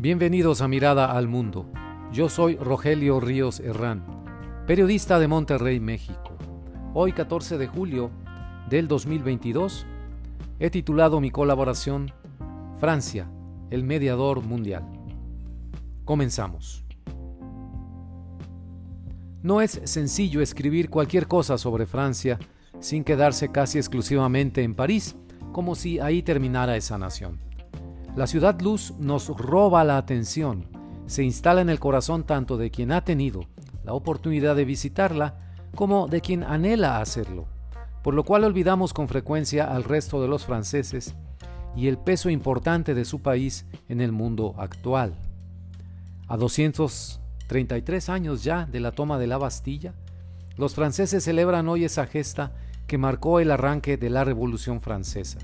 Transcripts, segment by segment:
Bienvenidos a Mirada al Mundo. Yo soy Rogelio Ríos Herrán, periodista de Monterrey, México. Hoy 14 de julio del 2022 he titulado mi colaboración Francia, el mediador mundial. Comenzamos. No es sencillo escribir cualquier cosa sobre Francia sin quedarse casi exclusivamente en París, como si ahí terminara esa nación. La ciudad luz nos roba la atención, se instala en el corazón tanto de quien ha tenido la oportunidad de visitarla como de quien anhela hacerlo, por lo cual olvidamos con frecuencia al resto de los franceses y el peso importante de su país en el mundo actual. A 233 años ya de la toma de la Bastilla, los franceses celebran hoy esa gesta que marcó el arranque de la Revolución Francesa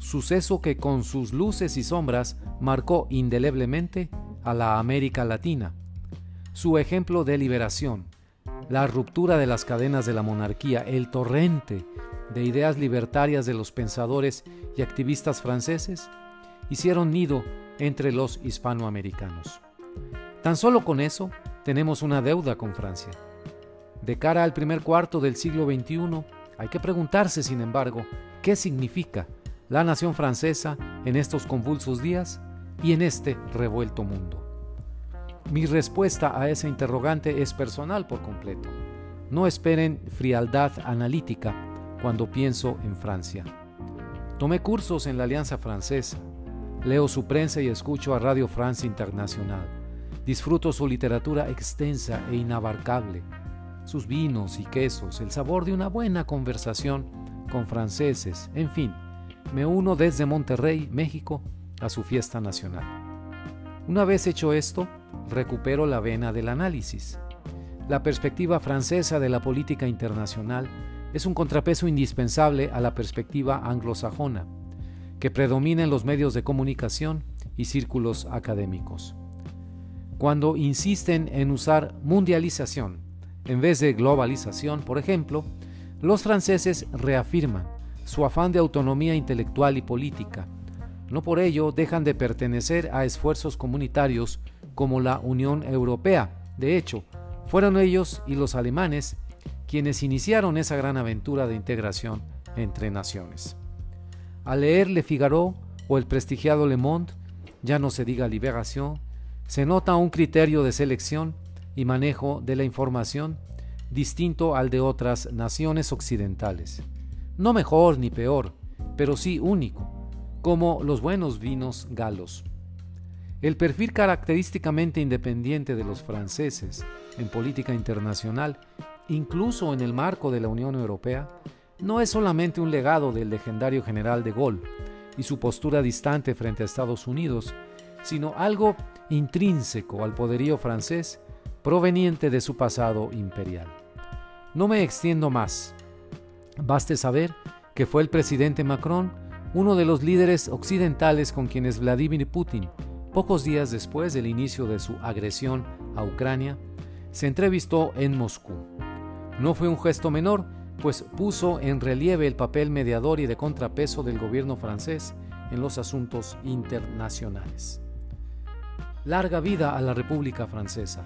suceso que con sus luces y sombras marcó indeleblemente a la América Latina. Su ejemplo de liberación, la ruptura de las cadenas de la monarquía, el torrente de ideas libertarias de los pensadores y activistas franceses, hicieron nido entre los hispanoamericanos. Tan solo con eso tenemos una deuda con Francia. De cara al primer cuarto del siglo XXI, hay que preguntarse, sin embargo, qué significa la nación francesa en estos convulsos días y en este revuelto mundo? Mi respuesta a esa interrogante es personal por completo. No esperen frialdad analítica cuando pienso en Francia. Tomé cursos en la Alianza Francesa, leo su prensa y escucho a Radio France Internacional. Disfruto su literatura extensa e inabarcable, sus vinos y quesos, el sabor de una buena conversación con franceses, en fin, me uno desde Monterrey, México, a su fiesta nacional. Una vez hecho esto, recupero la vena del análisis. La perspectiva francesa de la política internacional es un contrapeso indispensable a la perspectiva anglosajona, que predomina en los medios de comunicación y círculos académicos. Cuando insisten en usar mundialización en vez de globalización, por ejemplo, los franceses reafirman su afán de autonomía intelectual y política. No por ello dejan de pertenecer a esfuerzos comunitarios como la Unión Europea. De hecho, fueron ellos y los alemanes quienes iniciaron esa gran aventura de integración entre naciones. Al leer Le Figaro o el prestigiado Le Monde, ya no se diga Liberación, se nota un criterio de selección y manejo de la información distinto al de otras naciones occidentales no mejor ni peor, pero sí único, como los buenos vinos galos. El perfil característicamente independiente de los franceses en política internacional, incluso en el marco de la Unión Europea, no es solamente un legado del legendario general de Gaulle y su postura distante frente a Estados Unidos, sino algo intrínseco al poderío francés proveniente de su pasado imperial. No me extiendo más, Baste saber que fue el presidente Macron uno de los líderes occidentales con quienes Vladimir Putin, pocos días después del inicio de su agresión a Ucrania, se entrevistó en Moscú. No fue un gesto menor, pues puso en relieve el papel mediador y de contrapeso del gobierno francés en los asuntos internacionales. Larga vida a la República Francesa.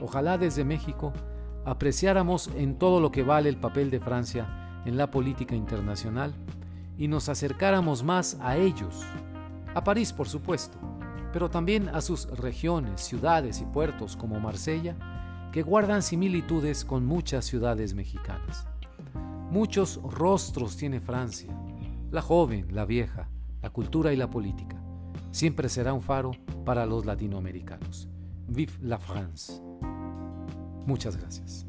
Ojalá desde México apreciáramos en todo lo que vale el papel de Francia en la política internacional y nos acercáramos más a ellos, a París por supuesto, pero también a sus regiones, ciudades y puertos como Marsella, que guardan similitudes con muchas ciudades mexicanas. Muchos rostros tiene Francia, la joven, la vieja, la cultura y la política. Siempre será un faro para los latinoamericanos. Vive la France. Muchas gracias.